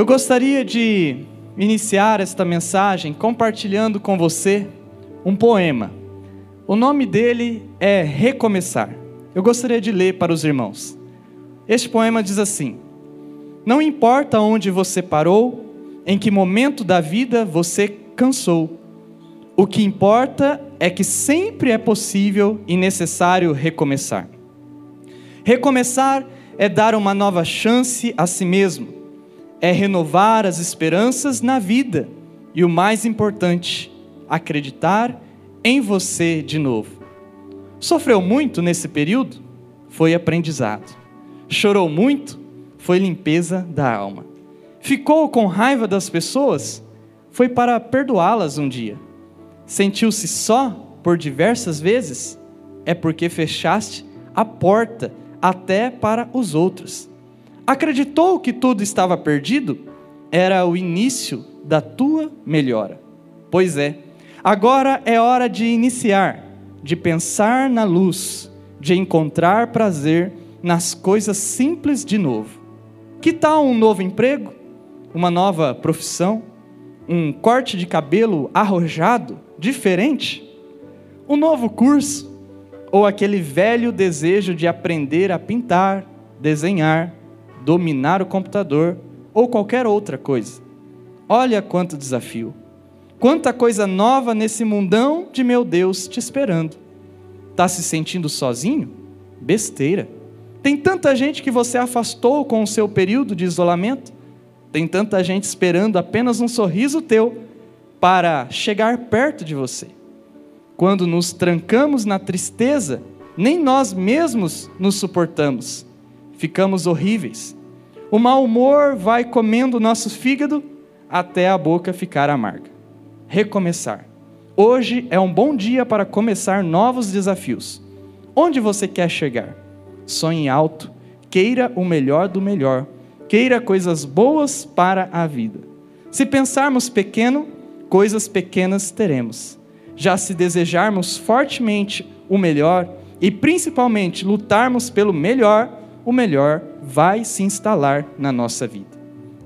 Eu gostaria de iniciar esta mensagem compartilhando com você um poema. O nome dele é Recomeçar. Eu gostaria de ler para os irmãos. Este poema diz assim: Não importa onde você parou, em que momento da vida você cansou. O que importa é que sempre é possível e necessário recomeçar. Recomeçar é dar uma nova chance a si mesmo é renovar as esperanças na vida e o mais importante, acreditar em você de novo. Sofreu muito nesse período? Foi aprendizado. Chorou muito? Foi limpeza da alma. Ficou com raiva das pessoas? Foi para perdoá-las um dia. Sentiu-se só por diversas vezes? É porque fechaste a porta até para os outros. Acreditou que tudo estava perdido? Era o início da tua melhora. Pois é, agora é hora de iniciar, de pensar na luz, de encontrar prazer nas coisas simples de novo. Que tal um novo emprego? Uma nova profissão? Um corte de cabelo arrojado, diferente? Um novo curso? Ou aquele velho desejo de aprender a pintar, desenhar, dominar o computador ou qualquer outra coisa. Olha quanto desafio. Quanta coisa nova nesse mundão de meu Deus te esperando. Está se sentindo sozinho? Besteira. Tem tanta gente que você afastou com o seu período de isolamento. Tem tanta gente esperando apenas um sorriso teu para chegar perto de você. Quando nos trancamos na tristeza, nem nós mesmos nos suportamos ficamos horríveis. O mau humor vai comendo o nosso fígado até a boca ficar amarga. Recomeçar. Hoje é um bom dia para começar novos desafios. Onde você quer chegar? Sonhe alto, queira o melhor do melhor, queira coisas boas para a vida. Se pensarmos pequeno, coisas pequenas teremos. Já se desejarmos fortemente o melhor e principalmente lutarmos pelo melhor, o melhor vai se instalar na nossa vida.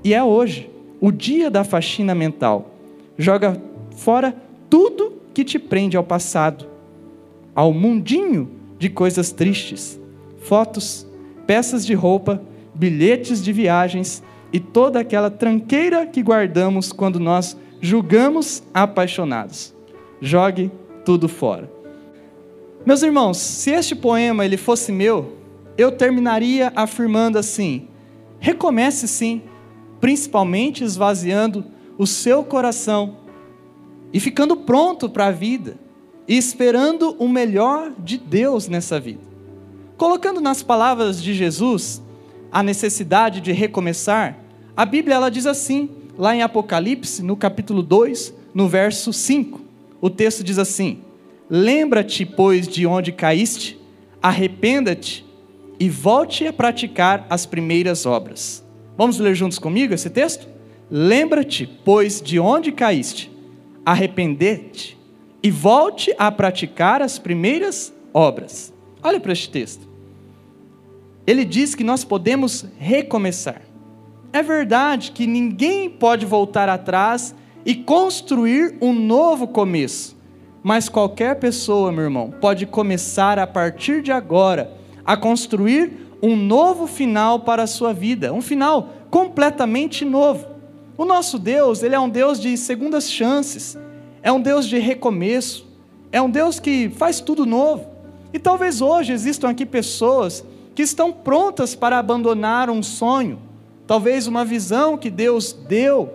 E é hoje, o dia da faxina mental. Joga fora tudo que te prende ao passado, ao mundinho de coisas tristes, fotos, peças de roupa, bilhetes de viagens e toda aquela tranqueira que guardamos quando nós julgamos apaixonados. Jogue tudo fora. Meus irmãos, se este poema ele fosse meu, eu terminaria afirmando assim: recomece sim, principalmente esvaziando o seu coração e ficando pronto para a vida e esperando o melhor de Deus nessa vida. Colocando nas palavras de Jesus a necessidade de recomeçar, a Bíblia ela diz assim, lá em Apocalipse, no capítulo 2, no verso 5. O texto diz assim: Lembra-te, pois, de onde caíste, arrependa-te e volte a praticar as primeiras obras. Vamos ler juntos comigo esse texto? Lembra-te, pois, de onde caíste, arrepende-te e volte a praticar as primeiras obras. Olha para este texto. Ele diz que nós podemos recomeçar. É verdade que ninguém pode voltar atrás e construir um novo começo, mas qualquer pessoa, meu irmão, pode começar a partir de agora a construir um novo final para a sua vida, um final completamente novo. O nosso Deus, ele é um Deus de segundas chances, é um Deus de recomeço, é um Deus que faz tudo novo. E talvez hoje existam aqui pessoas que estão prontas para abandonar um sonho, talvez uma visão que Deus deu,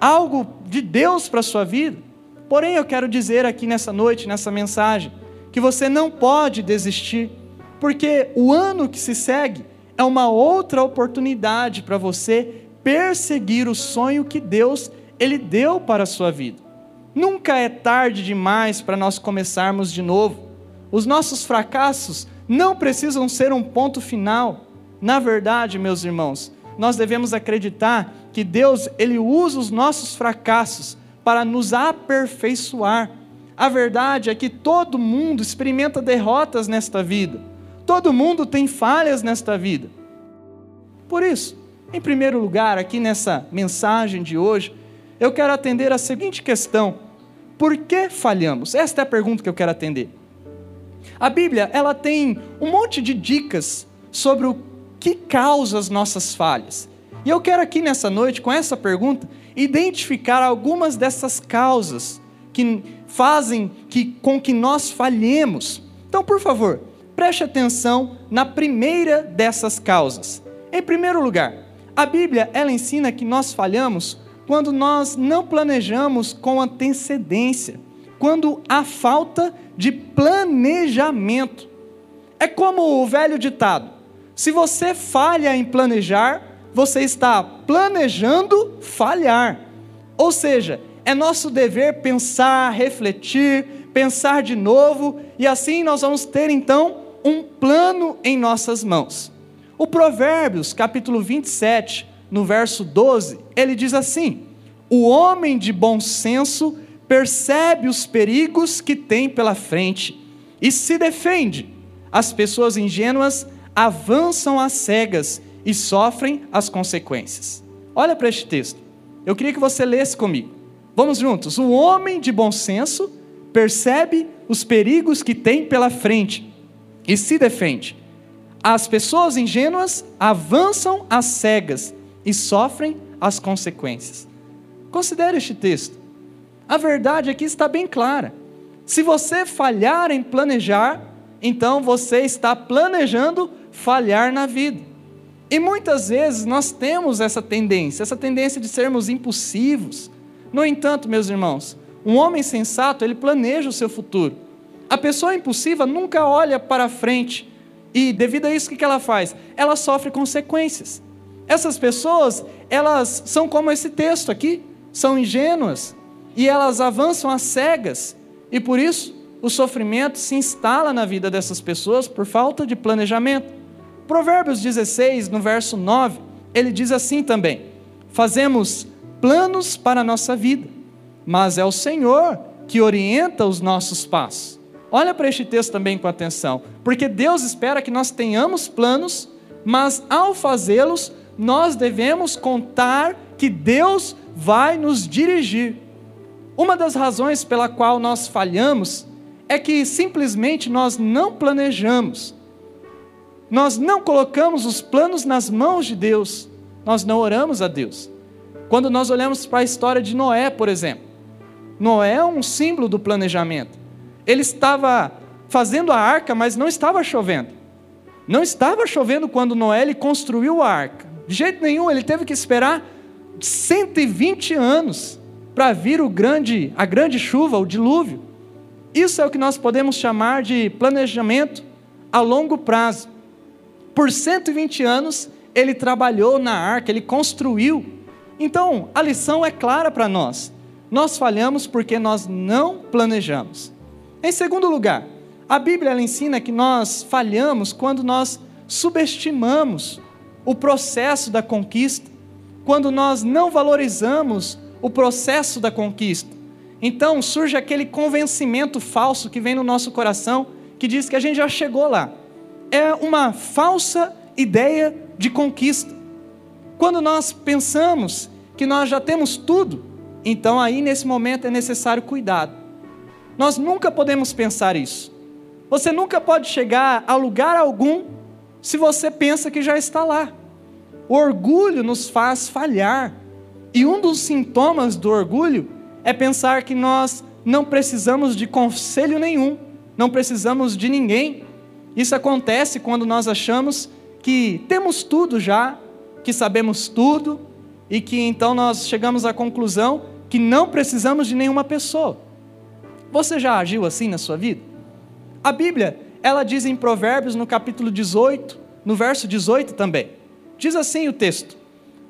algo de Deus para a sua vida. Porém, eu quero dizer aqui nessa noite, nessa mensagem, que você não pode desistir porque o ano que se segue é uma outra oportunidade para você perseguir o sonho que Deus ele deu para a sua vida. Nunca é tarde demais para nós começarmos de novo. Os nossos fracassos não precisam ser um ponto final. Na verdade, meus irmãos, nós devemos acreditar que Deus ele usa os nossos fracassos para nos aperfeiçoar. A verdade é que todo mundo experimenta derrotas nesta vida. Todo mundo tem falhas nesta vida. Por isso, Em primeiro lugar, aqui nessa mensagem de hoje, eu quero atender a seguinte questão: por que falhamos? Esta é a pergunta que eu quero atender. A Bíblia, ela tem um monte de dicas sobre o que causa as nossas falhas. E eu quero aqui nessa noite, com essa pergunta, identificar algumas dessas causas que fazem que, com que nós falhemos. Então, por favor, preste atenção na primeira dessas causas. Em primeiro lugar, a Bíblia ela ensina que nós falhamos quando nós não planejamos com antecedência, quando há falta de planejamento. É como o velho ditado: se você falha em planejar, você está planejando falhar. Ou seja, é nosso dever pensar, refletir, pensar de novo, e assim nós vamos ter então um plano em nossas mãos. O Provérbios, capítulo 27, no verso 12, ele diz assim: O homem de bom senso percebe os perigos que tem pela frente e se defende. As pessoas ingênuas avançam às cegas e sofrem as consequências. Olha para este texto. Eu queria que você lesse comigo. Vamos juntos. O homem de bom senso percebe os perigos que tem pela frente e se defende. As pessoas ingênuas avançam às cegas e sofrem as consequências. Considere este texto. A verdade aqui está bem clara. Se você falhar em planejar, então você está planejando falhar na vida. E muitas vezes nós temos essa tendência, essa tendência de sermos impulsivos. No entanto, meus irmãos, um homem sensato, ele planeja o seu futuro. A pessoa impulsiva nunca olha para frente. E devido a isso, o que ela faz? Ela sofre consequências. Essas pessoas, elas são como esse texto aqui, são ingênuas e elas avançam às cegas, e por isso o sofrimento se instala na vida dessas pessoas por falta de planejamento. Provérbios 16, no verso 9, ele diz assim também: Fazemos planos para a nossa vida, mas é o Senhor que orienta os nossos passos. Olha para este texto também com atenção, porque Deus espera que nós tenhamos planos, mas ao fazê-los, nós devemos contar que Deus vai nos dirigir. Uma das razões pela qual nós falhamos é que simplesmente nós não planejamos. Nós não colocamos os planos nas mãos de Deus. Nós não oramos a Deus. Quando nós olhamos para a história de Noé, por exemplo, Noé é um símbolo do planejamento. Ele estava fazendo a arca, mas não estava chovendo. Não estava chovendo quando Noé construiu a arca. De jeito nenhum, ele teve que esperar 120 anos para vir o grande, a grande chuva, o dilúvio. Isso é o que nós podemos chamar de planejamento a longo prazo. Por 120 anos, ele trabalhou na arca, ele construiu. Então, a lição é clara para nós. Nós falhamos porque nós não planejamos. Em segundo lugar, a Bíblia ela ensina que nós falhamos quando nós subestimamos o processo da conquista, quando nós não valorizamos o processo da conquista. Então surge aquele convencimento falso que vem no nosso coração, que diz que a gente já chegou lá. É uma falsa ideia de conquista. Quando nós pensamos que nós já temos tudo, então aí nesse momento é necessário cuidado. Nós nunca podemos pensar isso. Você nunca pode chegar a lugar algum se você pensa que já está lá. O orgulho nos faz falhar. E um dos sintomas do orgulho é pensar que nós não precisamos de conselho nenhum, não precisamos de ninguém. Isso acontece quando nós achamos que temos tudo já, que sabemos tudo e que então nós chegamos à conclusão que não precisamos de nenhuma pessoa. Você já agiu assim na sua vida? A Bíblia, ela diz em Provérbios no capítulo 18, no verso 18 também. Diz assim o texto: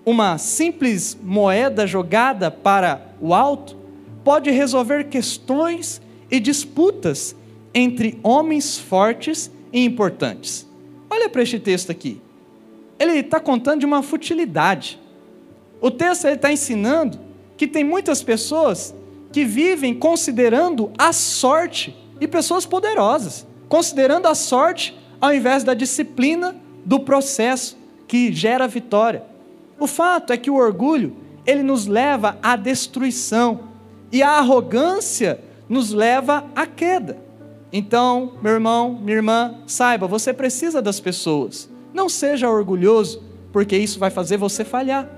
Uma simples moeda jogada para o alto pode resolver questões e disputas entre homens fortes e importantes. Olha para este texto aqui. Ele está contando de uma futilidade. O texto está ensinando que tem muitas pessoas que vivem considerando a sorte e pessoas poderosas, considerando a sorte ao invés da disciplina do processo que gera vitória. O fato é que o orgulho, ele nos leva à destruição e a arrogância nos leva à queda. Então, meu irmão, minha irmã, saiba, você precisa das pessoas. Não seja orgulhoso, porque isso vai fazer você falhar.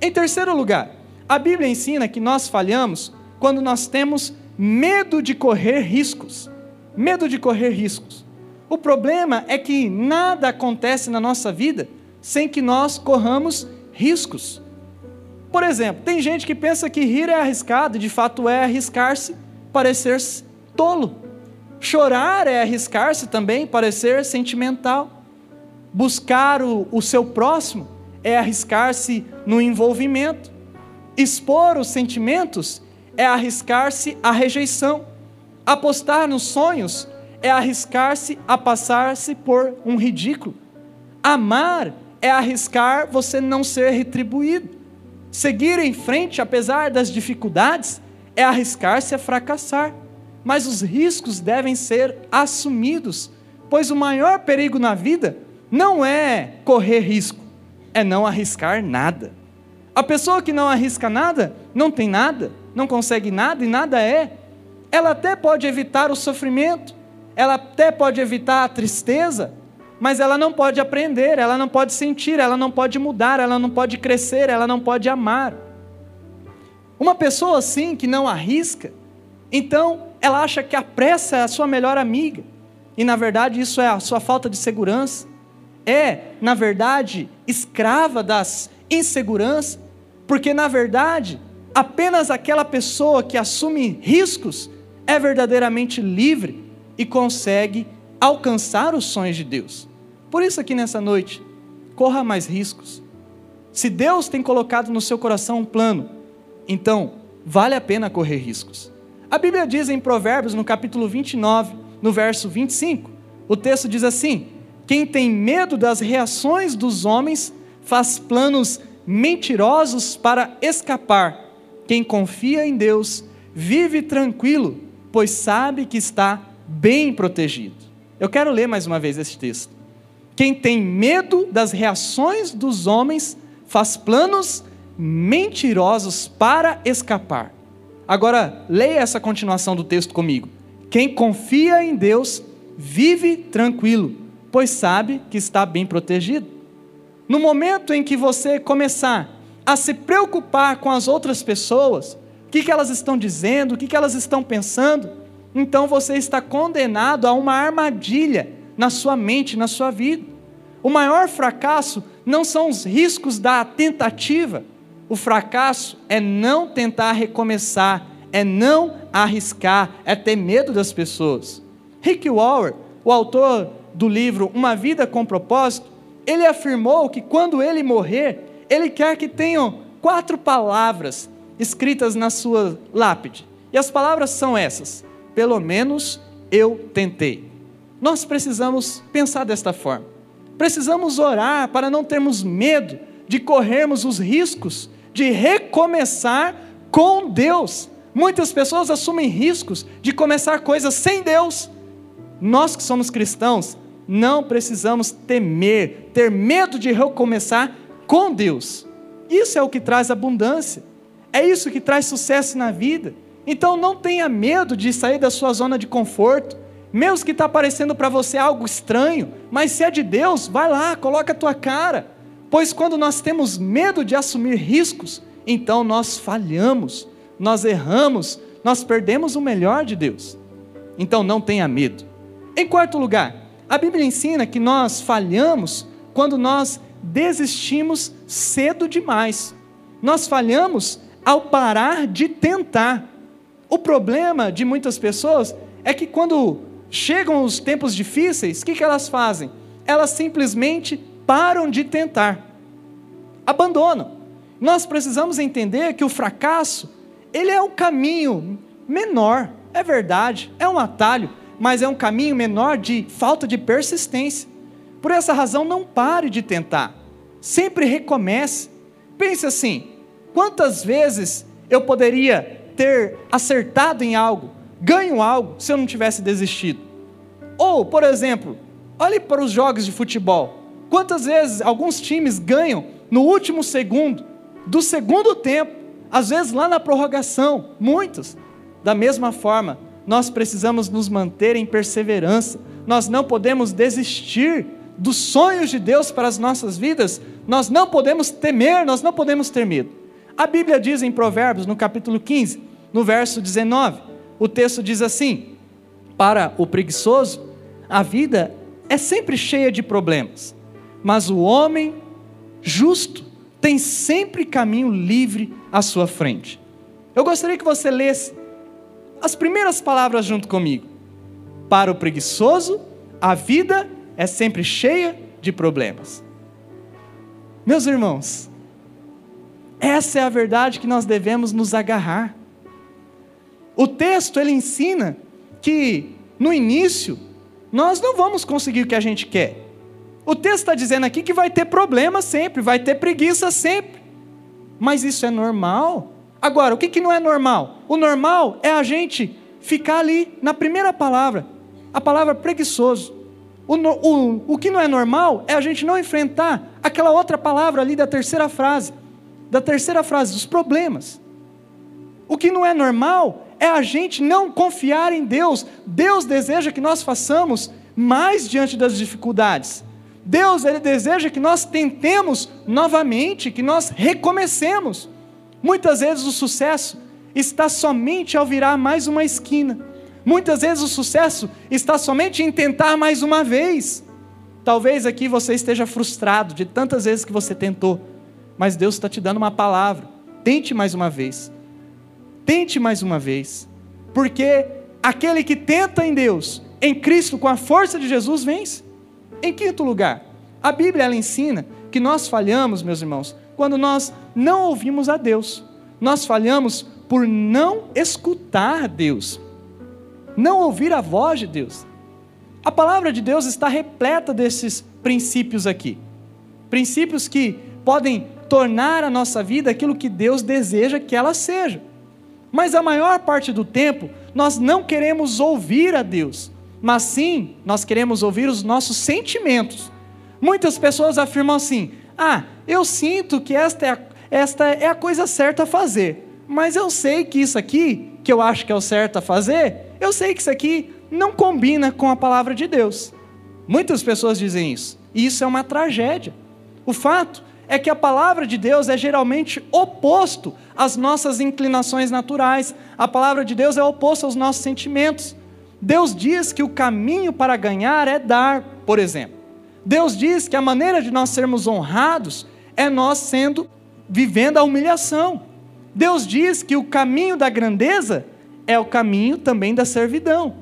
Em terceiro lugar, a Bíblia ensina que nós falhamos quando nós temos medo de correr riscos. Medo de correr riscos. O problema é que nada acontece na nossa vida sem que nós corramos riscos. Por exemplo, tem gente que pensa que rir é arriscado, e de fato é arriscar-se, parecer tolo. Chorar é arriscar-se também, parecer sentimental. Buscar o, o seu próximo é arriscar-se no envolvimento. Expor os sentimentos é arriscar-se à rejeição. Apostar nos sonhos é arriscar-se a passar-se por um ridículo. Amar é arriscar você não ser retribuído. Seguir em frente, apesar das dificuldades, é arriscar-se a fracassar. Mas os riscos devem ser assumidos, pois o maior perigo na vida não é correr risco, é não arriscar nada. A pessoa que não arrisca nada, não tem nada, não consegue nada e nada é. Ela até pode evitar o sofrimento, ela até pode evitar a tristeza, mas ela não pode aprender, ela não pode sentir, ela não pode mudar, ela não pode crescer, ela não pode amar. Uma pessoa assim que não arrisca, então ela acha que a pressa é a sua melhor amiga, e na verdade isso é a sua falta de segurança, é, na verdade, escrava das inseguranças, porque na verdade apenas aquela pessoa que assume riscos é verdadeiramente livre e consegue alcançar os sonhos de Deus. Por isso, aqui nessa noite, corra mais riscos. Se Deus tem colocado no seu coração um plano, então vale a pena correr riscos. A Bíblia diz em Provérbios, no capítulo 29, no verso 25, o texto diz assim: Quem tem medo das reações dos homens faz planos mentirosos para escapar. Quem confia em Deus vive tranquilo, pois sabe que está bem protegido. Eu quero ler mais uma vez esse texto. Quem tem medo das reações dos homens faz planos mentirosos para escapar. Agora, leia essa continuação do texto comigo. Quem confia em Deus vive tranquilo, pois sabe que está bem protegido. No momento em que você começar a se preocupar com as outras pessoas, o que, que elas estão dizendo, o que, que elas estão pensando, então você está condenado a uma armadilha na sua mente, na sua vida. O maior fracasso não são os riscos da tentativa, o fracasso é não tentar recomeçar, é não arriscar, é ter medo das pessoas. Rick Warren, o autor do livro Uma Vida com Propósito, ele afirmou que quando ele morrer, ele quer que tenham quatro palavras escritas na sua lápide. E as palavras são essas: pelo menos eu tentei. Nós precisamos pensar desta forma. Precisamos orar para não termos medo de corrermos os riscos de recomeçar com Deus. Muitas pessoas assumem riscos de começar coisas sem Deus. Nós que somos cristãos, não precisamos temer, ter medo de recomeçar com Deus. Isso é o que traz abundância. É isso que traz sucesso na vida. Então não tenha medo de sair da sua zona de conforto. Mesmo que está parecendo para você algo estranho, mas se é de Deus, vai lá, coloca a tua cara. Pois quando nós temos medo de assumir riscos, então nós falhamos, nós erramos, nós perdemos o melhor de Deus. Então não tenha medo. Em quarto lugar, a Bíblia ensina que nós falhamos quando nós desistimos cedo demais. Nós falhamos ao parar de tentar. O problema de muitas pessoas é que quando chegam os tempos difíceis, o que, que elas fazem? Elas simplesmente param de tentar, abandonam. Nós precisamos entender que o fracasso, ele é um caminho menor, é verdade, é um atalho, mas é um caminho menor de falta de persistência. Por essa razão, não pare de tentar, sempre recomece. Pense assim: quantas vezes eu poderia ter acertado em algo, ganho algo, se eu não tivesse desistido. Ou, por exemplo, olhe para os jogos de futebol. Quantas vezes alguns times ganham no último segundo do segundo tempo, às vezes lá na prorrogação, muitos. Da mesma forma, nós precisamos nos manter em perseverança, nós não podemos desistir dos sonhos de Deus para as nossas vidas, nós não podemos temer, nós não podemos ter medo. A Bíblia diz em Provérbios, no capítulo 15, no verso 19, o texto diz assim: Para o preguiçoso, a vida é sempre cheia de problemas, mas o homem justo tem sempre caminho livre à sua frente. Eu gostaria que você lesse as primeiras palavras junto comigo. Para o preguiçoso, a vida é sempre cheia de problemas. Meus irmãos, essa é a verdade que nós devemos nos agarrar. O texto ele ensina que no início nós não vamos conseguir o que a gente quer. O texto está dizendo aqui que vai ter problema sempre, vai ter preguiça sempre. Mas isso é normal. Agora, o que, que não é normal? O normal é a gente ficar ali na primeira palavra, a palavra preguiçoso. O, o, o que não é normal é a gente não enfrentar aquela outra palavra ali da terceira frase, da terceira frase, dos problemas. O que não é normal é a gente não confiar em Deus. Deus deseja que nós façamos mais diante das dificuldades. Deus ele deseja que nós tentemos novamente, que nós recomecemos. Muitas vezes o sucesso está somente ao virar mais uma esquina. Muitas vezes o sucesso está somente em tentar mais uma vez. Talvez aqui você esteja frustrado de tantas vezes que você tentou, mas Deus está te dando uma palavra. Tente mais uma vez. Tente mais uma vez. Porque aquele que tenta em Deus, em Cristo, com a força de Jesus, vence. Em quinto lugar, a Bíblia ela ensina que nós falhamos, meus irmãos, quando nós não ouvimos a Deus. Nós falhamos por não escutar Deus, não ouvir a voz de Deus. A palavra de Deus está repleta desses princípios aqui. Princípios que podem tornar a nossa vida aquilo que Deus deseja que ela seja. Mas a maior parte do tempo, nós não queremos ouvir a Deus, mas sim, nós queremos ouvir os nossos sentimentos. Muitas pessoas afirmam assim: ah, eu sinto que esta é a, esta é a coisa certa a fazer, mas eu sei que isso aqui, que eu acho que é o certo a fazer, eu sei que isso aqui não combina com a palavra de Deus. Muitas pessoas dizem isso, e isso é uma tragédia. O fato é que a palavra de Deus é geralmente oposto às nossas inclinações naturais. A palavra de Deus é oposta aos nossos sentimentos. Deus diz que o caminho para ganhar é dar, por exemplo. Deus diz que a maneira de nós sermos honrados é nós sendo vivendo a humilhação. Deus diz que o caminho da grandeza é o caminho também da servidão.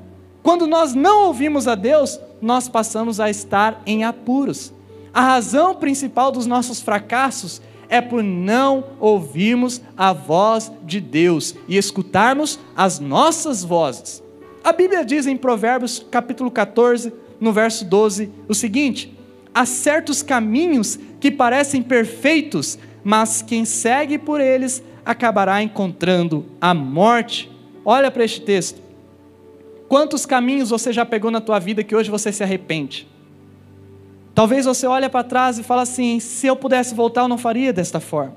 Quando nós não ouvimos a Deus, nós passamos a estar em apuros. A razão principal dos nossos fracassos é por não ouvirmos a voz de Deus e escutarmos as nossas vozes. A Bíblia diz em Provérbios capítulo 14, no verso 12, o seguinte: Há certos caminhos que parecem perfeitos, mas quem segue por eles acabará encontrando a morte. Olha para este texto. Quantos caminhos você já pegou na tua vida que hoje você se arrepende? Talvez você olhe para trás e fale assim: se eu pudesse voltar, eu não faria desta forma.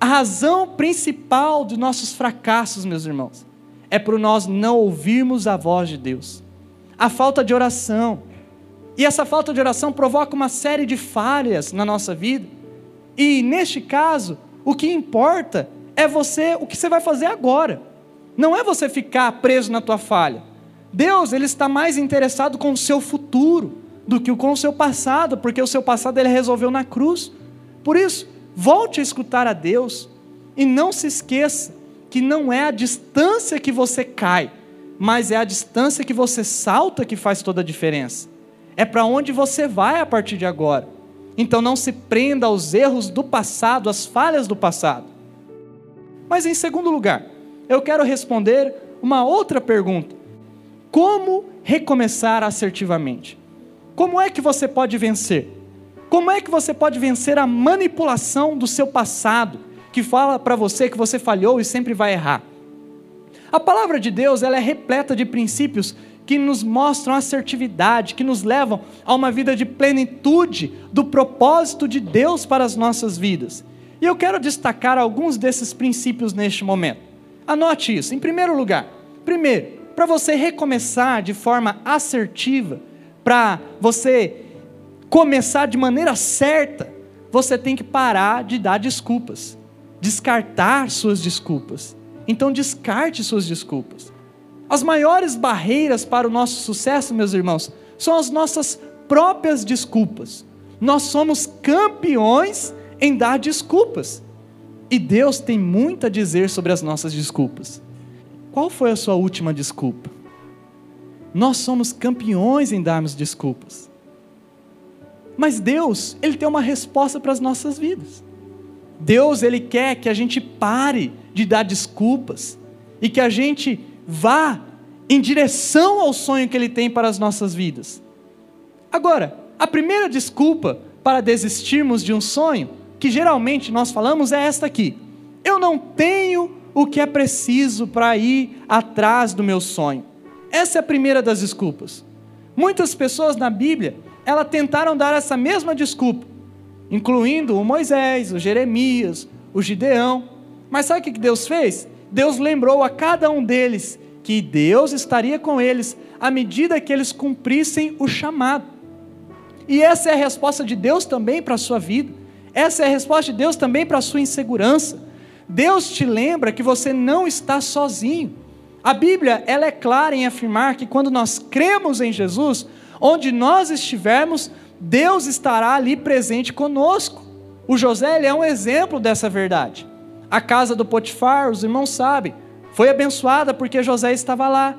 A razão principal dos nossos fracassos, meus irmãos, é por nós não ouvirmos a voz de Deus. A falta de oração, e essa falta de oração provoca uma série de falhas na nossa vida. E neste caso, o que importa é você, o que você vai fazer agora. Não é você ficar preso na tua falha. Deus, ele está mais interessado com o seu futuro do que com o seu passado, porque o seu passado ele resolveu na cruz. Por isso, volte a escutar a Deus e não se esqueça que não é a distância que você cai, mas é a distância que você salta que faz toda a diferença é para onde você vai a partir de agora. Então não se prenda aos erros do passado, às falhas do passado. Mas em segundo lugar, eu quero responder uma outra pergunta: como recomeçar assertivamente? Como é que você pode vencer? Como é que você pode vencer a manipulação do seu passado, que fala para você que você falhou e sempre vai errar? A palavra de Deus ela é repleta de princípios que nos mostram assertividade, que nos levam a uma vida de plenitude do propósito de Deus para as nossas vidas. E eu quero destacar alguns desses princípios neste momento. Anote isso. Em primeiro lugar, primeiro, para você recomeçar de forma assertiva, para você começar de maneira certa, você tem que parar de dar desculpas, descartar suas desculpas. Então, descarte suas desculpas. As maiores barreiras para o nosso sucesso, meus irmãos, são as nossas próprias desculpas. Nós somos campeões em dar desculpas. E Deus tem muito a dizer sobre as nossas desculpas. Qual foi a sua última desculpa? Nós somos campeões em darmos desculpas. Mas Deus, Ele tem uma resposta para as nossas vidas. Deus, Ele quer que a gente pare de dar desculpas e que a gente vá em direção ao sonho que Ele tem para as nossas vidas. Agora, a primeira desculpa para desistirmos de um sonho que geralmente nós falamos é esta aqui: eu não tenho o que é preciso para ir atrás do meu sonho. Essa é a primeira das desculpas. Muitas pessoas na Bíblia, elas tentaram dar essa mesma desculpa, incluindo o Moisés, o Jeremias, o Gideão. Mas sabe o que Deus fez? Deus lembrou a cada um deles que Deus estaria com eles à medida que eles cumprissem o chamado. E essa é a resposta de Deus também para a sua vida. Essa é a resposta de Deus também para a sua insegurança. Deus te lembra que você não está sozinho. A Bíblia, ela é clara em afirmar que quando nós cremos em Jesus, onde nós estivermos, Deus estará ali presente conosco. O José ele é um exemplo dessa verdade. A casa do Potifar, os irmãos sabem, foi abençoada porque José estava lá.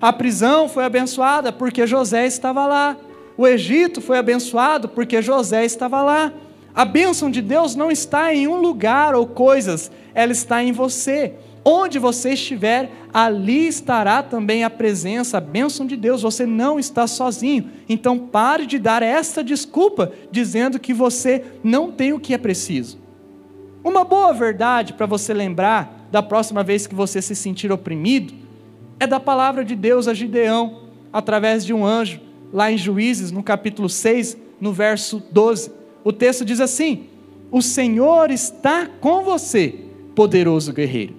A prisão foi abençoada porque José estava lá. O Egito foi abençoado porque José estava lá. A bênção de Deus não está em um lugar ou coisas, ela está em você. Onde você estiver, ali estará também a presença, a bênção de Deus. Você não está sozinho. Então pare de dar essa desculpa dizendo que você não tem o que é preciso. Uma boa verdade para você lembrar da próxima vez que você se sentir oprimido é da palavra de Deus a Gideão, através de um anjo, lá em Juízes, no capítulo 6, no verso 12 o texto diz assim: O Senhor está com você, poderoso guerreiro.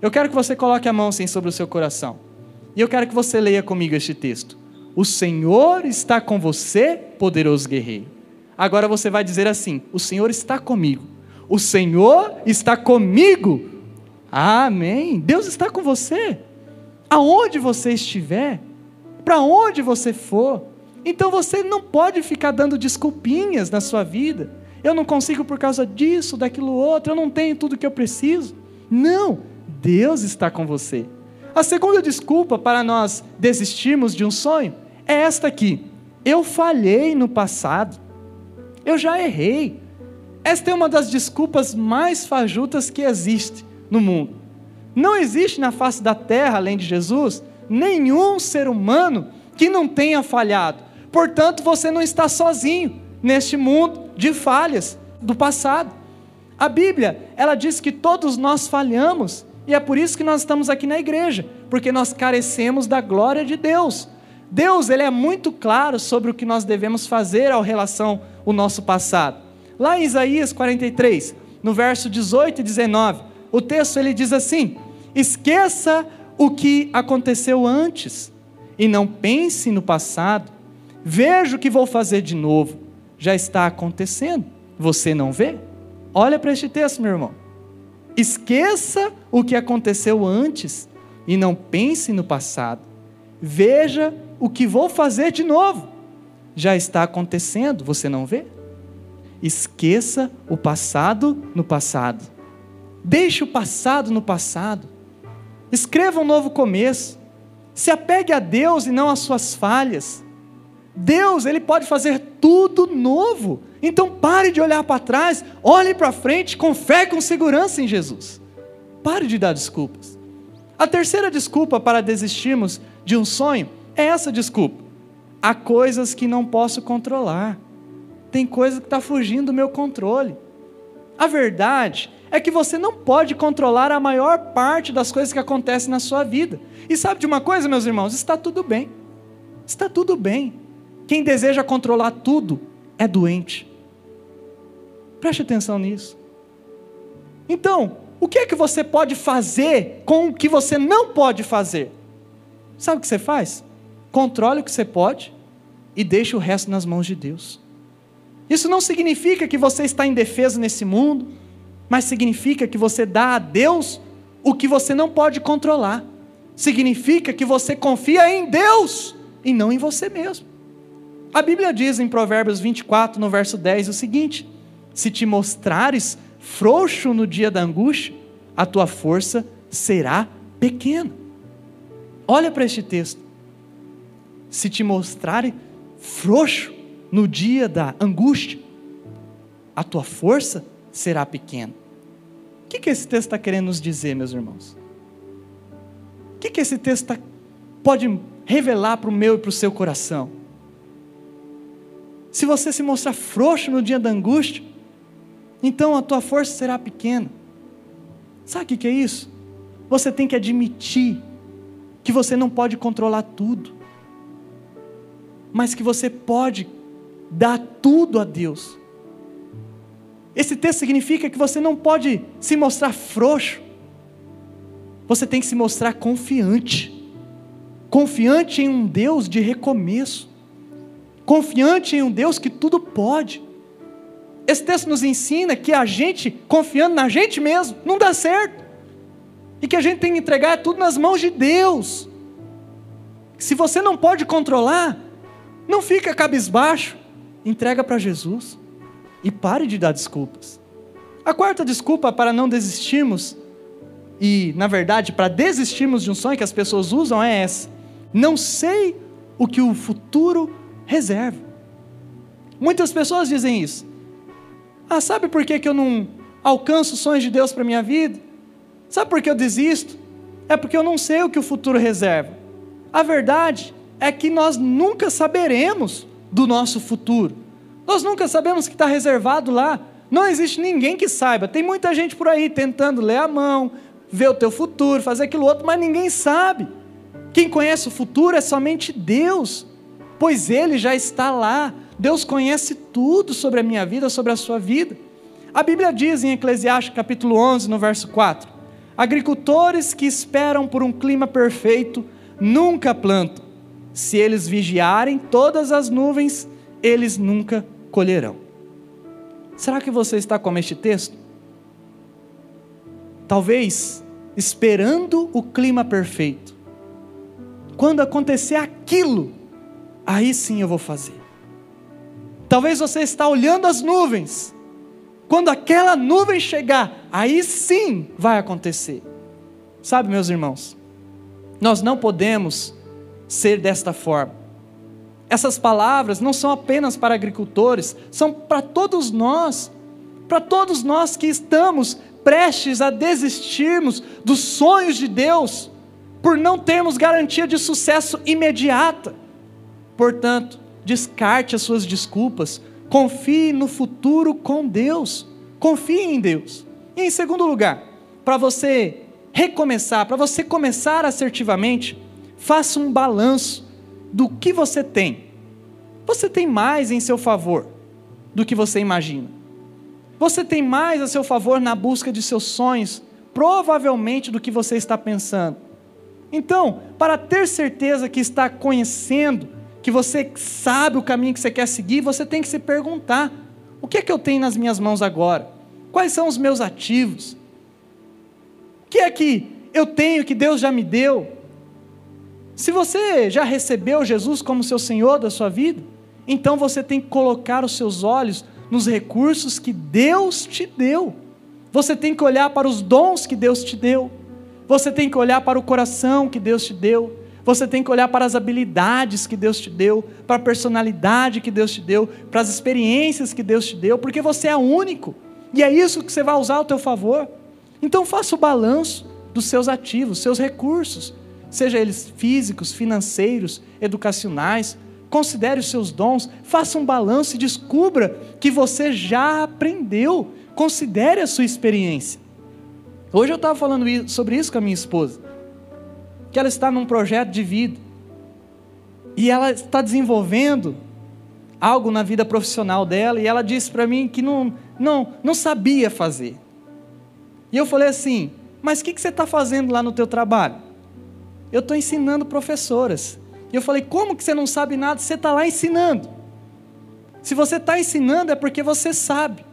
Eu quero que você coloque a mão assim sobre o seu coração. E eu quero que você leia comigo este texto. O Senhor está com você, poderoso guerreiro. Agora você vai dizer assim: O Senhor está comigo. O Senhor está comigo. Amém. Deus está com você. Aonde você estiver, para onde você for, então você não pode ficar dando desculpinhas na sua vida. Eu não consigo por causa disso, daquilo outro, eu não tenho tudo o que eu preciso. Não, Deus está com você. A segunda desculpa para nós desistirmos de um sonho é esta aqui: eu falhei no passado, eu já errei. Esta é uma das desculpas mais fajutas que existe no mundo. Não existe na face da terra, além de Jesus, nenhum ser humano que não tenha falhado. Portanto, você não está sozinho neste mundo de falhas do passado. A Bíblia, ela diz que todos nós falhamos, e é por isso que nós estamos aqui na igreja, porque nós carecemos da glória de Deus. Deus, ele é muito claro sobre o que nós devemos fazer ao relação o nosso passado. Lá em Isaías 43, no verso 18 e 19, o texto ele diz assim: Esqueça o que aconteceu antes e não pense no passado Veja o que vou fazer de novo. Já está acontecendo. Você não vê? Olha para este texto, meu irmão. Esqueça o que aconteceu antes e não pense no passado. Veja o que vou fazer de novo. Já está acontecendo, você não vê? Esqueça o passado no passado. Deixe o passado no passado. Escreva um novo começo. Se apegue a Deus e não às suas falhas. Deus, ele pode fazer tudo novo. Então pare de olhar para trás, olhe para frente com fé e com segurança em Jesus. Pare de dar desculpas. A terceira desculpa para desistirmos de um sonho é essa desculpa. Há coisas que não posso controlar. Tem coisa que está fugindo do meu controle. A verdade é que você não pode controlar a maior parte das coisas que acontecem na sua vida. E sabe de uma coisa, meus irmãos? Está tudo bem. está tudo bem. Quem deseja controlar tudo é doente. Preste atenção nisso. Então, o que é que você pode fazer com o que você não pode fazer? Sabe o que você faz? Controle o que você pode e deixe o resto nas mãos de Deus. Isso não significa que você está indefeso nesse mundo, mas significa que você dá a Deus o que você não pode controlar. Significa que você confia em Deus e não em você mesmo. A Bíblia diz em Provérbios 24, no verso 10, o seguinte: Se te mostrares frouxo no dia da angústia, a tua força será pequena. Olha para este texto. Se te mostrarem frouxo no dia da angústia, a tua força será pequena. O que, que esse texto está querendo nos dizer, meus irmãos? O que, que esse texto tá, pode revelar para o meu e para o seu coração? Se você se mostrar frouxo no dia da angústia, então a tua força será pequena. Sabe o que é isso? Você tem que admitir que você não pode controlar tudo, mas que você pode dar tudo a Deus. Esse texto significa que você não pode se mostrar frouxo, você tem que se mostrar confiante confiante em um Deus de recomeço, confiante em um Deus que tudo pode. Esse texto nos ensina que a gente, confiando na gente mesmo, não dá certo. E que a gente tem que entregar tudo nas mãos de Deus. Se você não pode controlar, não fica cabisbaixo, entrega para Jesus e pare de dar desculpas. A quarta desculpa para não desistirmos, e na verdade para desistirmos de um sonho que as pessoas usam é essa: não sei o que o futuro reserva. Muitas pessoas dizem isso. Ah, sabe por que, que eu não alcanço os sonhos de Deus para minha vida? Sabe por que eu desisto? É porque eu não sei o que o futuro reserva. A verdade é que nós nunca saberemos do nosso futuro. Nós nunca sabemos o que está reservado lá. Não existe ninguém que saiba. Tem muita gente por aí tentando ler a mão, ver o teu futuro, fazer aquilo outro, mas ninguém sabe. Quem conhece o futuro é somente Deus, pois Ele já está lá. Deus conhece tudo sobre a minha vida, sobre a sua vida. A Bíblia diz em Eclesiastes capítulo 11, no verso 4: Agricultores que esperam por um clima perfeito nunca plantam. Se eles vigiarem todas as nuvens, eles nunca colherão. Será que você está como este texto? Talvez esperando o clima perfeito. Quando acontecer aquilo, aí sim eu vou fazer. Talvez você está olhando as nuvens. Quando aquela nuvem chegar, aí sim vai acontecer. Sabe, meus irmãos, nós não podemos ser desta forma. Essas palavras não são apenas para agricultores, são para todos nós, para todos nós que estamos prestes a desistirmos dos sonhos de Deus, por não termos garantia de sucesso imediata. Portanto, descarte as suas desculpas, confie no futuro com Deus, confie em Deus. E em segundo lugar, para você recomeçar, para você começar assertivamente, faça um balanço do que você tem. Você tem mais em seu favor do que você imagina. Você tem mais a seu favor na busca de seus sonhos, provavelmente do que você está pensando. Então, para ter certeza que está conhecendo, que você sabe o caminho que você quer seguir, você tem que se perguntar: o que é que eu tenho nas minhas mãos agora? Quais são os meus ativos? O que é que eu tenho que Deus já me deu? Se você já recebeu Jesus como seu Senhor da sua vida, então você tem que colocar os seus olhos nos recursos que Deus te deu. Você tem que olhar para os dons que Deus te deu. Você tem que olhar para o coração que Deus te deu. Você tem que olhar para as habilidades que Deus te deu, para a personalidade que Deus te deu, para as experiências que Deus te deu, porque você é único. E é isso que você vai usar ao teu favor. Então faça o balanço dos seus ativos, seus recursos, seja eles físicos, financeiros, educacionais, considere os seus dons, faça um balanço e descubra que você já aprendeu. Considere a sua experiência. Hoje eu estava falando sobre isso com a minha esposa, que ela está num projeto de vida. E ela está desenvolvendo algo na vida profissional dela e ela disse para mim que não, não, não sabia fazer. E eu falei assim: Mas o que, que você está fazendo lá no teu trabalho? Eu estou ensinando professoras. E eu falei: Como que você não sabe nada? Você está lá ensinando. Se você está ensinando é porque você sabe.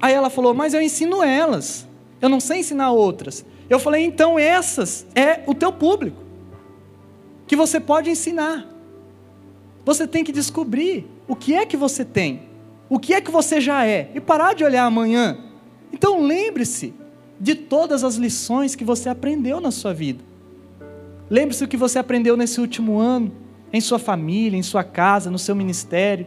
Aí ela falou: Mas eu ensino elas. Eu não sei ensinar outras. Eu falei: Então essas é o teu público que você pode ensinar. Você tem que descobrir o que é que você tem, o que é que você já é, e parar de olhar amanhã. Então lembre-se de todas as lições que você aprendeu na sua vida. Lembre-se do que você aprendeu nesse último ano, em sua família, em sua casa, no seu ministério,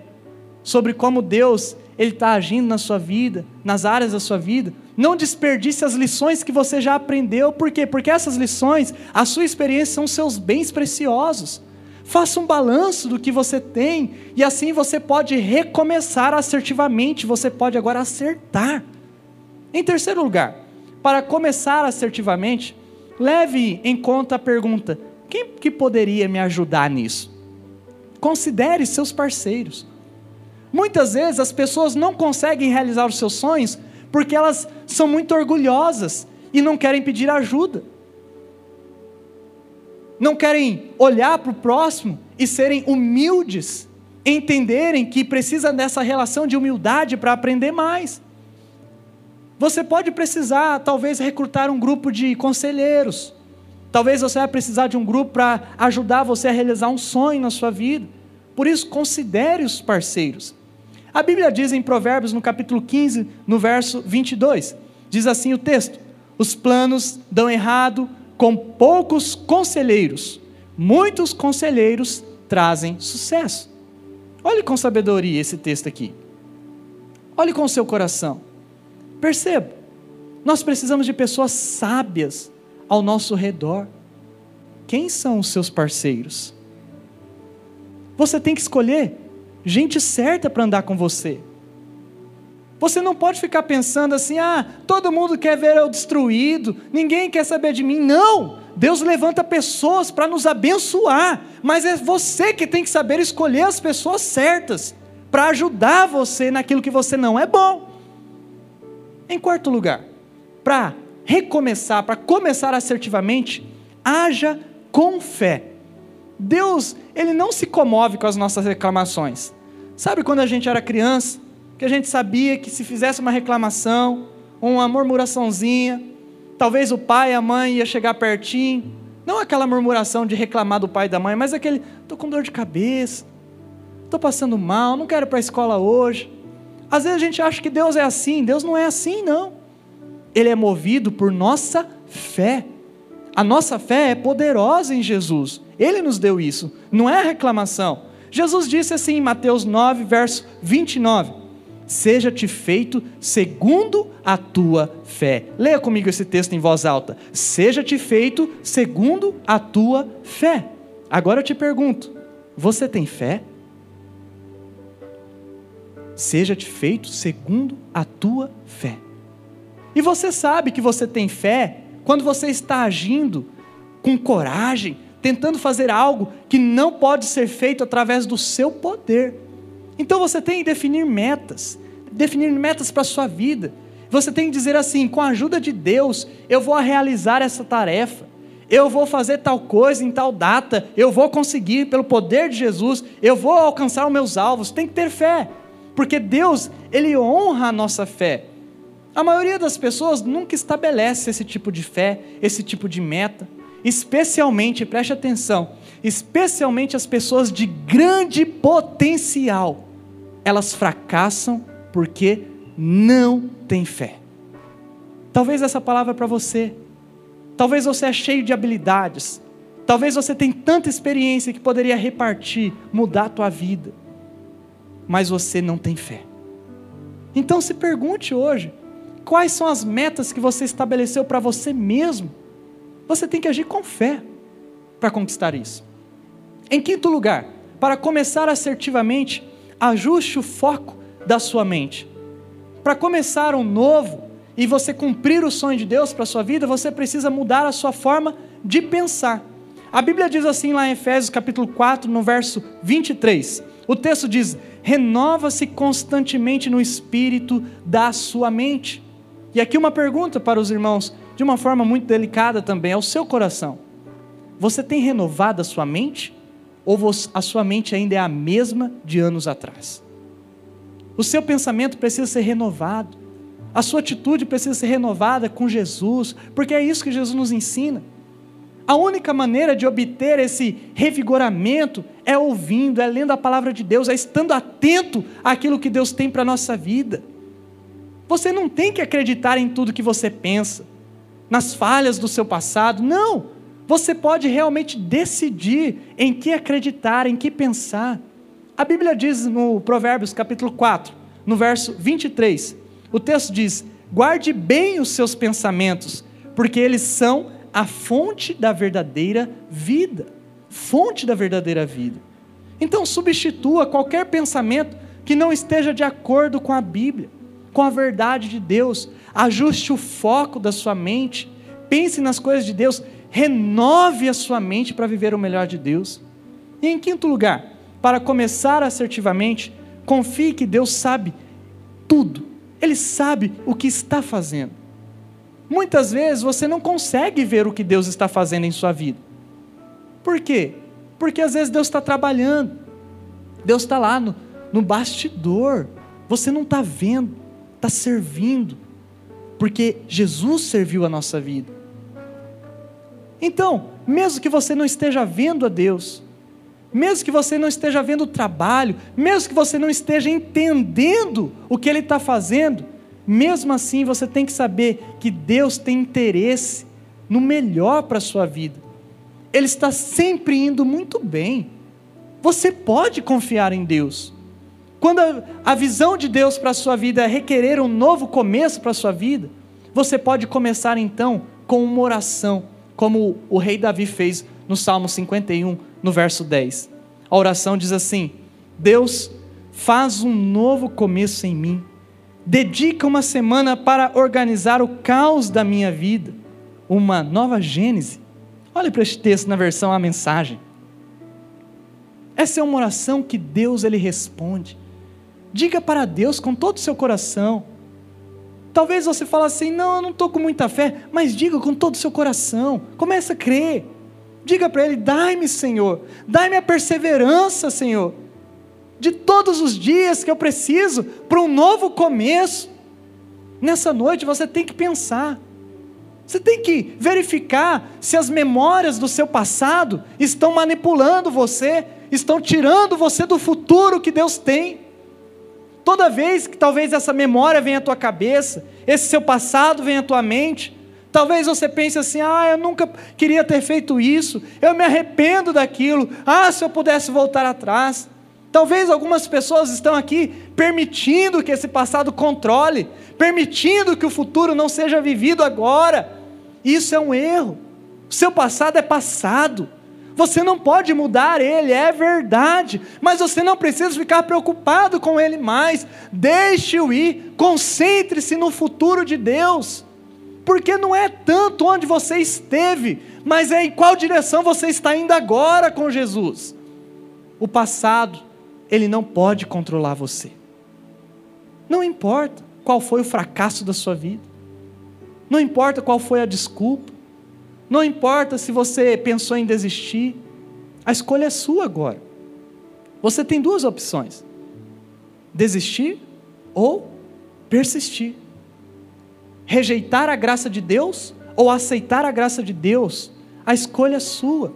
sobre como Deus ele está agindo na sua vida, nas áreas da sua vida. Não desperdice as lições que você já aprendeu, por quê? Porque essas lições, a sua experiência, são seus bens preciosos. Faça um balanço do que você tem e assim você pode recomeçar assertivamente, você pode agora acertar. Em terceiro lugar, para começar assertivamente, leve em conta a pergunta: quem que poderia me ajudar nisso? Considere seus parceiros. Muitas vezes as pessoas não conseguem realizar os seus sonhos porque elas são muito orgulhosas e não querem pedir ajuda não querem olhar para o próximo e serem humildes, entenderem que precisa dessa relação de humildade para aprender mais. Você pode precisar, talvez, recrutar um grupo de conselheiros. Talvez você vai precisar de um grupo para ajudar você a realizar um sonho na sua vida. Por isso, considere os parceiros. A Bíblia diz em Provérbios, no capítulo 15, no verso 22, diz assim o texto: Os planos dão errado com poucos conselheiros, muitos conselheiros trazem sucesso. Olhe com sabedoria esse texto aqui. Olhe com o seu coração. Perceba, nós precisamos de pessoas sábias ao nosso redor. Quem são os seus parceiros? Você tem que escolher gente certa para andar com você. Você não pode ficar pensando assim: ah, todo mundo quer ver eu destruído, ninguém quer saber de mim. Não! Deus levanta pessoas para nos abençoar, mas é você que tem que saber escolher as pessoas certas para ajudar você naquilo que você não é bom. Em quarto lugar, para recomeçar, para começar assertivamente, haja com fé. Deus, ele não se comove com as nossas reclamações. Sabe quando a gente era criança, que a gente sabia que se fizesse uma reclamação, uma murmuraçãozinha, talvez o pai e a mãe ia chegar pertinho, não aquela murmuração de reclamar do pai e da mãe, mas aquele, estou com dor de cabeça, estou passando mal, não quero ir para a escola hoje. Às vezes a gente acha que Deus é assim, Deus não é assim, não. Ele é movido por nossa fé. A nossa fé é poderosa em Jesus. Ele nos deu isso, não é reclamação. Jesus disse assim em Mateus 9, verso 29: seja-te feito segundo a tua fé. Leia comigo esse texto em voz alta. Seja-te feito segundo a tua fé. Agora eu te pergunto: você tem fé? Seja-te feito segundo a tua fé. E você sabe que você tem fé quando você está agindo com coragem, tentando fazer algo que não pode ser feito através do seu poder então você tem que definir metas, definir metas para a sua vida. Você tem que dizer assim: com a ajuda de Deus, eu vou realizar essa tarefa, eu vou fazer tal coisa em tal data, eu vou conseguir, pelo poder de Jesus, eu vou alcançar os meus alvos. Tem que ter fé, porque Deus, Ele honra a nossa fé. A maioria das pessoas nunca estabelece esse tipo de fé, esse tipo de meta, especialmente, preste atenção, especialmente as pessoas de grande potencial elas fracassam porque não têm fé. Talvez essa palavra é para você. Talvez você é cheio de habilidades. Talvez você tenha tanta experiência que poderia repartir, mudar a tua vida. Mas você não tem fé. Então se pergunte hoje: quais são as metas que você estabeleceu para você mesmo? Você tem que agir com fé para conquistar isso. Em quinto lugar, para começar assertivamente, ajuste o foco da sua mente. Para começar um novo e você cumprir o sonho de Deus para a sua vida, você precisa mudar a sua forma de pensar. A Bíblia diz assim lá em Efésios capítulo 4, no verso 23. O texto diz: renova-se constantemente no espírito da sua mente. E aqui uma pergunta para os irmãos, de uma forma muito delicada também, ao seu coração. Você tem renovado a sua mente? Ou a sua mente ainda é a mesma de anos atrás? O seu pensamento precisa ser renovado. A sua atitude precisa ser renovada com Jesus, porque é isso que Jesus nos ensina. A única maneira de obter esse revigoramento é ouvindo, é lendo a palavra de Deus, é estando atento àquilo que Deus tem para a nossa vida. Você não tem que acreditar em tudo que você pensa, nas falhas do seu passado, não. Você pode realmente decidir em que acreditar, em que pensar. A Bíblia diz no Provérbios capítulo 4, no verso 23, o texto diz: guarde bem os seus pensamentos, porque eles são a fonte da verdadeira vida. Fonte da verdadeira vida. Então, substitua qualquer pensamento que não esteja de acordo com a Bíblia, com a verdade de Deus. Ajuste o foco da sua mente. Pense nas coisas de Deus. Renove a sua mente para viver o melhor de Deus. E em quinto lugar, para começar assertivamente, confie que Deus sabe tudo. Ele sabe o que está fazendo. Muitas vezes você não consegue ver o que Deus está fazendo em sua vida. Por quê? Porque às vezes Deus está trabalhando, Deus está lá no, no bastidor, você não está vendo, está servindo, porque Jesus serviu a nossa vida. Então, mesmo que você não esteja vendo a Deus, mesmo que você não esteja vendo o trabalho, mesmo que você não esteja entendendo o que Ele está fazendo, mesmo assim, você tem que saber que Deus tem interesse no melhor para a sua vida. Ele está sempre indo muito bem. Você pode confiar em Deus. Quando a, a visão de Deus para a sua vida é requerer um novo começo para a sua vida, você pode começar então com uma oração, como o rei Davi fez no Salmo 51, no verso 10. A oração diz assim: Deus, faz um novo começo em mim dedica uma semana para organizar o caos da minha vida, uma nova gênese. Olhe para este texto na versão A Mensagem. Essa é uma oração que Deus ele responde. Diga para Deus com todo o seu coração. Talvez você fale assim: não, eu não estou com muita fé, mas diga com todo o seu coração. Comece a crer. Diga para Ele: dai-me, Senhor, dai-me a perseverança, Senhor de todos os dias que eu preciso para um novo começo. Nessa noite você tem que pensar. Você tem que verificar se as memórias do seu passado estão manipulando você, estão tirando você do futuro que Deus tem. Toda vez que talvez essa memória venha à tua cabeça, esse seu passado venha à tua mente, talvez você pense assim: ah, eu nunca queria ter feito isso, eu me arrependo daquilo, ah, se eu pudesse voltar atrás. Talvez algumas pessoas estão aqui permitindo que esse passado controle, permitindo que o futuro não seja vivido agora. Isso é um erro. O seu passado é passado. Você não pode mudar ele, é verdade, mas você não precisa ficar preocupado com ele mais. Deixe-o ir, concentre-se no futuro de Deus, porque não é tanto onde você esteve, mas é em qual direção você está indo agora com Jesus. O passado ele não pode controlar você. Não importa qual foi o fracasso da sua vida, não importa qual foi a desculpa, não importa se você pensou em desistir, a escolha é sua agora. Você tem duas opções: desistir ou persistir. Rejeitar a graça de Deus ou aceitar a graça de Deus, a escolha é sua.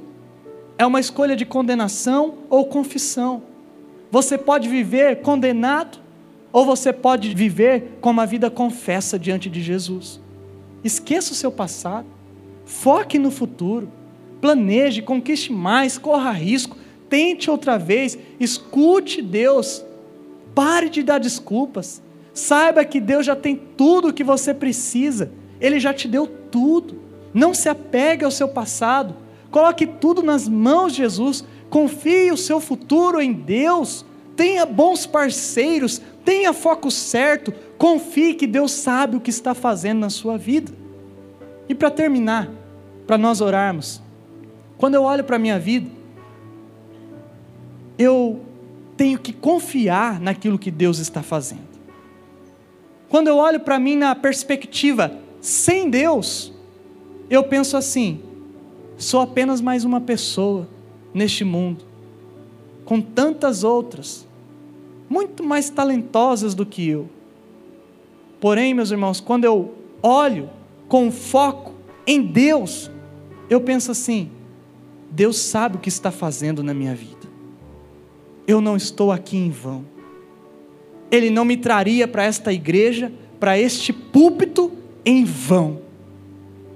É uma escolha de condenação ou confissão. Você pode viver condenado, ou você pode viver com uma vida confessa diante de Jesus. Esqueça o seu passado, foque no futuro, planeje, conquiste mais, corra risco, tente outra vez, escute Deus, pare de dar desculpas, saiba que Deus já tem tudo o que você precisa, Ele já te deu tudo. Não se apegue ao seu passado, coloque tudo nas mãos de Jesus, confie o seu futuro em Deus, tenha bons parceiros, tenha foco certo, confie que Deus sabe o que está fazendo na sua vida. E para terminar, para nós orarmos, Quando eu olho para a minha vida, eu tenho que confiar naquilo que Deus está fazendo. Quando eu olho para mim na perspectiva sem Deus, eu penso assim: sou apenas mais uma pessoa neste mundo, com tantas outras, muito mais talentosas do que eu. Porém, meus irmãos, quando eu olho com foco em Deus, eu penso assim: Deus sabe o que está fazendo na minha vida. Eu não estou aqui em vão. Ele não me traria para esta igreja, para este púlpito em vão.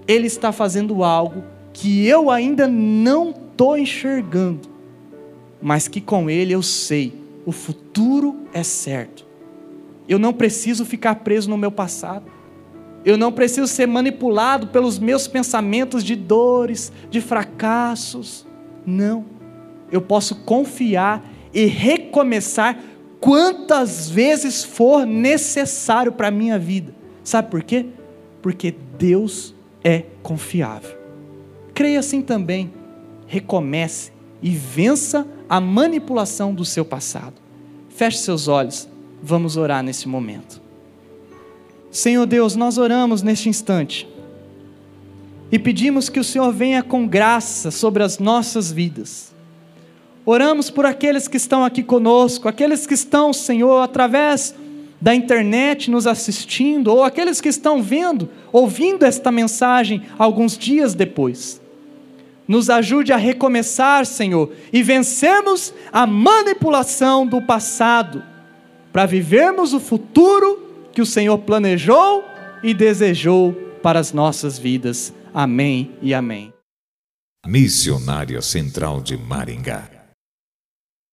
Ele está fazendo algo que eu ainda não estou enxergando, mas que com Ele eu sei, o futuro é certo. Eu não preciso ficar preso no meu passado. Eu não preciso ser manipulado pelos meus pensamentos de dores, de fracassos. Não. Eu posso confiar e recomeçar quantas vezes for necessário para a minha vida. Sabe por quê? Porque Deus é confiável. Creia assim também. Recomece e vença a manipulação do seu passado. Feche seus olhos, vamos orar nesse momento. Senhor Deus, nós oramos neste instante e pedimos que o Senhor venha com graça sobre as nossas vidas. Oramos por aqueles que estão aqui conosco, aqueles que estão, Senhor, através da internet nos assistindo, ou aqueles que estão vendo, ouvindo esta mensagem alguns dias depois. Nos ajude a recomeçar, Senhor, e vencermos a manipulação do passado, para vivermos o futuro que o Senhor planejou e desejou para as nossas vidas. Amém e amém. Missionária Central de Maringá